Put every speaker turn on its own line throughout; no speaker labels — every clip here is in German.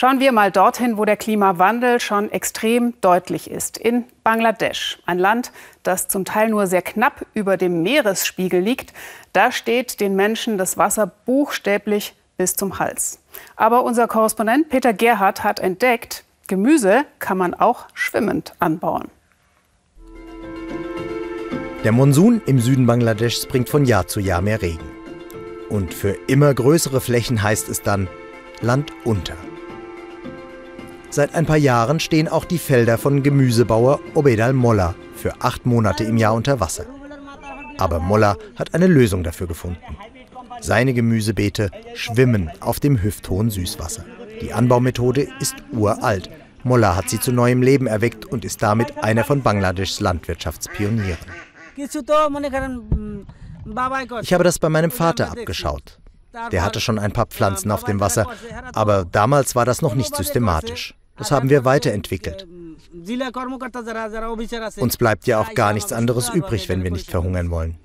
Schauen wir mal dorthin, wo der Klimawandel schon extrem deutlich ist. In Bangladesch, ein Land, das zum Teil nur sehr knapp über dem Meeresspiegel liegt. Da steht den Menschen das Wasser buchstäblich bis zum Hals. Aber unser Korrespondent Peter Gerhardt hat entdeckt, Gemüse kann man auch schwimmend anbauen.
Der Monsun im Süden Bangladeschs bringt von Jahr zu Jahr mehr Regen. Und für immer größere Flächen heißt es dann Land unter. Seit ein paar Jahren stehen auch die Felder von Gemüsebauer Obedal Molla für acht Monate im Jahr unter Wasser. Aber Molla hat eine Lösung dafür gefunden. Seine Gemüsebeete schwimmen auf dem hüfthohen Süßwasser. Die Anbaumethode ist uralt. Molla hat sie zu neuem Leben erweckt und ist damit einer von Bangladeschs Landwirtschaftspionieren. Ich habe das bei meinem Vater abgeschaut. Der hatte schon ein paar Pflanzen auf dem Wasser, aber damals war das noch nicht systematisch. Das haben wir weiterentwickelt. Uns bleibt ja auch gar nichts anderes übrig, wenn wir nicht verhungern wollen.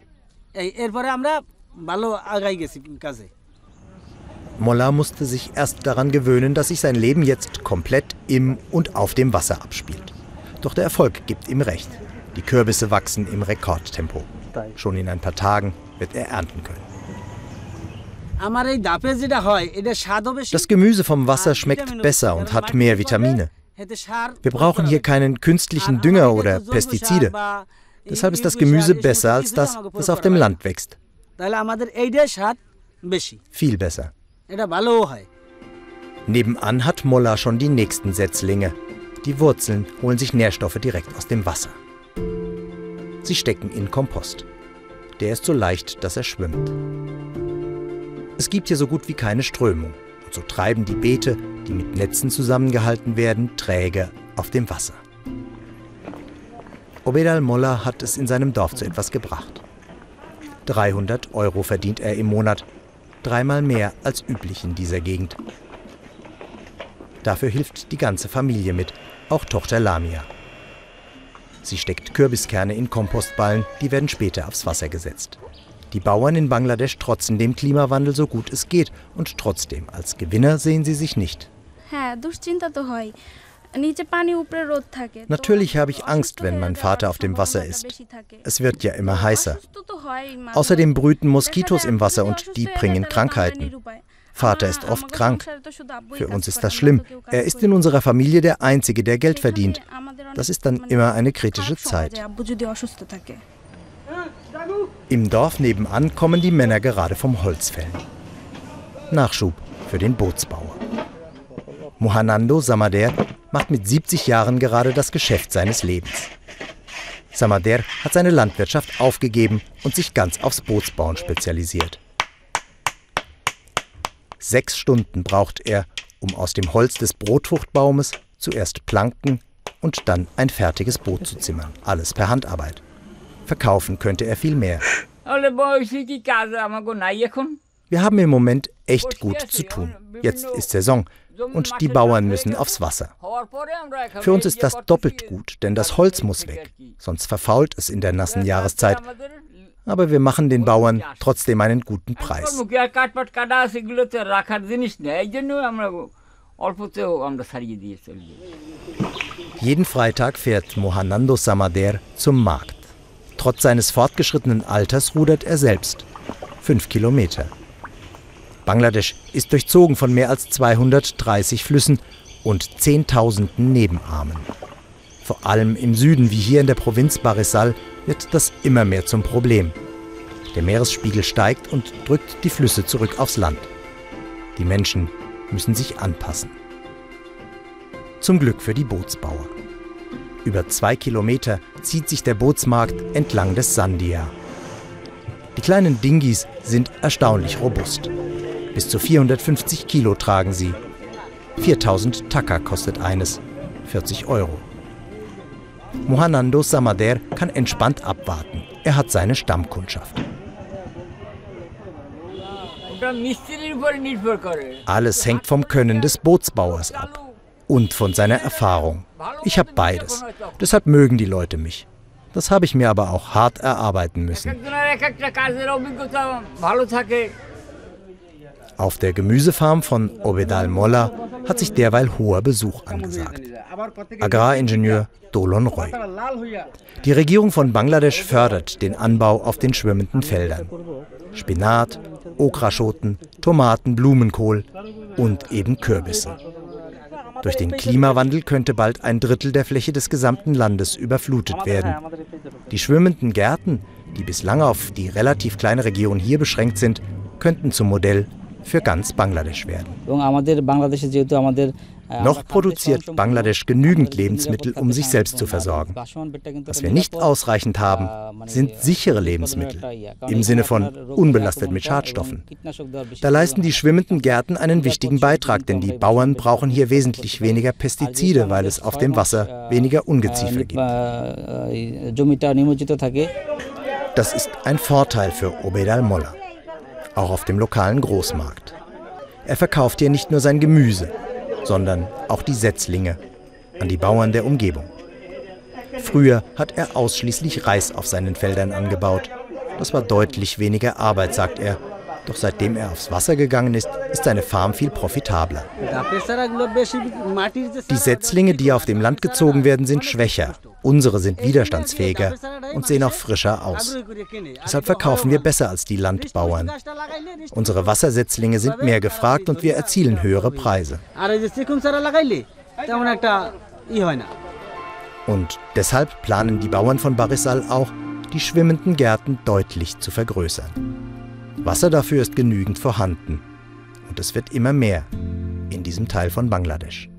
Molla musste sich erst daran gewöhnen, dass sich sein Leben jetzt komplett im und auf dem Wasser abspielt. Doch der Erfolg gibt ihm recht. Die Kürbisse wachsen im Rekordtempo. Schon in ein paar Tagen wird er ernten können. Das Gemüse vom Wasser schmeckt besser und hat mehr Vitamine. Wir brauchen hier keinen künstlichen Dünger oder Pestizide. Deshalb ist das Gemüse besser als das, das auf dem Land wächst. Viel besser. Nebenan hat Molla schon die nächsten Setzlinge. Die Wurzeln holen sich Nährstoffe direkt aus dem Wasser. Sie stecken in Kompost. Der ist so leicht, dass er schwimmt. Es gibt hier so gut wie keine Strömung. Und so treiben die Beete, die mit Netzen zusammengehalten werden, träge auf dem Wasser. Obed al-Molla hat es in seinem Dorf zu etwas gebracht. 300 Euro verdient er im Monat, dreimal mehr als üblich in dieser Gegend. Dafür hilft die ganze Familie mit, auch Tochter Lamia. Sie steckt Kürbiskerne in Kompostballen, die werden später aufs Wasser gesetzt. Die Bauern in Bangladesch trotzen dem Klimawandel so gut es geht und trotzdem als Gewinner sehen sie sich nicht. Natürlich habe ich Angst, wenn mein Vater auf dem Wasser ist. Es wird ja immer heißer. Außerdem brüten Moskitos im Wasser und die bringen Krankheiten. Vater ist oft krank. Für uns ist das schlimm. Er ist in unserer Familie der Einzige, der Geld verdient. Das ist dann immer eine kritische Zeit. Im Dorf nebenan kommen die Männer gerade vom Holzfällen. Nachschub für den Bootsbauer. Mohanando Samader macht mit 70 Jahren gerade das Geschäft seines Lebens. Samader hat seine Landwirtschaft aufgegeben und sich ganz aufs Bootsbauen spezialisiert. Sechs Stunden braucht er, um aus dem Holz des Brotfruchtbaumes zuerst Planken und dann ein fertiges Boot zu zimmern. Alles per Handarbeit. Verkaufen könnte er viel mehr. Wir haben im Moment echt gut zu tun. Jetzt ist Saison und die Bauern müssen aufs Wasser. Für uns ist das doppelt gut, denn das Holz muss weg, sonst verfault es in der nassen Jahreszeit. aber wir machen den Bauern trotzdem einen guten Preis. Jeden Freitag fährt Mohanando Samader zum Markt. Trotz seines fortgeschrittenen Alters rudert er selbst. Fünf Kilometer. Bangladesch ist durchzogen von mehr als 230 Flüssen und Zehntausenden Nebenarmen. Vor allem im Süden, wie hier in der Provinz Barisal, wird das immer mehr zum Problem. Der Meeresspiegel steigt und drückt die Flüsse zurück aufs Land. Die Menschen müssen sich anpassen. Zum Glück für die Bootsbauer. Über zwei Kilometer zieht sich der Bootsmarkt entlang des Sandia. Die kleinen Dingis sind erstaunlich robust. Bis zu 450 Kilo tragen sie. 4000 Taka kostet eines, 40 Euro. Mohanando Samader kann entspannt abwarten. Er hat seine Stammkundschaft. Alles hängt vom Können des Bootsbauers ab und von seiner Erfahrung. Ich habe beides. Deshalb mögen die Leute mich. Das habe ich mir aber auch hart erarbeiten müssen. Auf der Gemüsefarm von Obedal Molla hat sich derweil hoher Besuch angesagt. Agraringenieur Dolon Roy. Die Regierung von Bangladesch fördert den Anbau auf den schwimmenden Feldern. Spinat, Okraschoten, Tomaten, Blumenkohl und eben Kürbisse. Durch den Klimawandel könnte bald ein Drittel der Fläche des gesamten Landes überflutet werden. Die schwimmenden Gärten, die bislang auf die relativ kleine Region hier beschränkt sind, könnten zum Modell für ganz Bangladesch werden. Noch produziert Bangladesch genügend Lebensmittel, um sich selbst zu versorgen. Was wir nicht ausreichend haben, sind sichere Lebensmittel, im Sinne von unbelastet mit Schadstoffen. Da leisten die schwimmenden Gärten einen wichtigen Beitrag, denn die Bauern brauchen hier wesentlich weniger Pestizide, weil es auf dem Wasser weniger Ungeziefer gibt. Das ist ein Vorteil für Obed al-Molla, auch auf dem lokalen Großmarkt. Er verkauft hier nicht nur sein Gemüse, sondern auch die Setzlinge an die Bauern der Umgebung. Früher hat er ausschließlich Reis auf seinen Feldern angebaut. Das war deutlich weniger Arbeit, sagt er. Doch seitdem er aufs Wasser gegangen ist, ist seine Farm viel profitabler. Die Setzlinge, die auf dem Land gezogen werden, sind schwächer. Unsere sind widerstandsfähiger und sehen auch frischer aus. Deshalb verkaufen wir besser als die Landbauern. Unsere Wassersetzlinge sind mehr gefragt und wir erzielen höhere Preise. Und deshalb planen die Bauern von Barisal auch, die schwimmenden Gärten deutlich zu vergrößern. Wasser dafür ist genügend vorhanden. Und es wird immer mehr in diesem Teil von Bangladesch.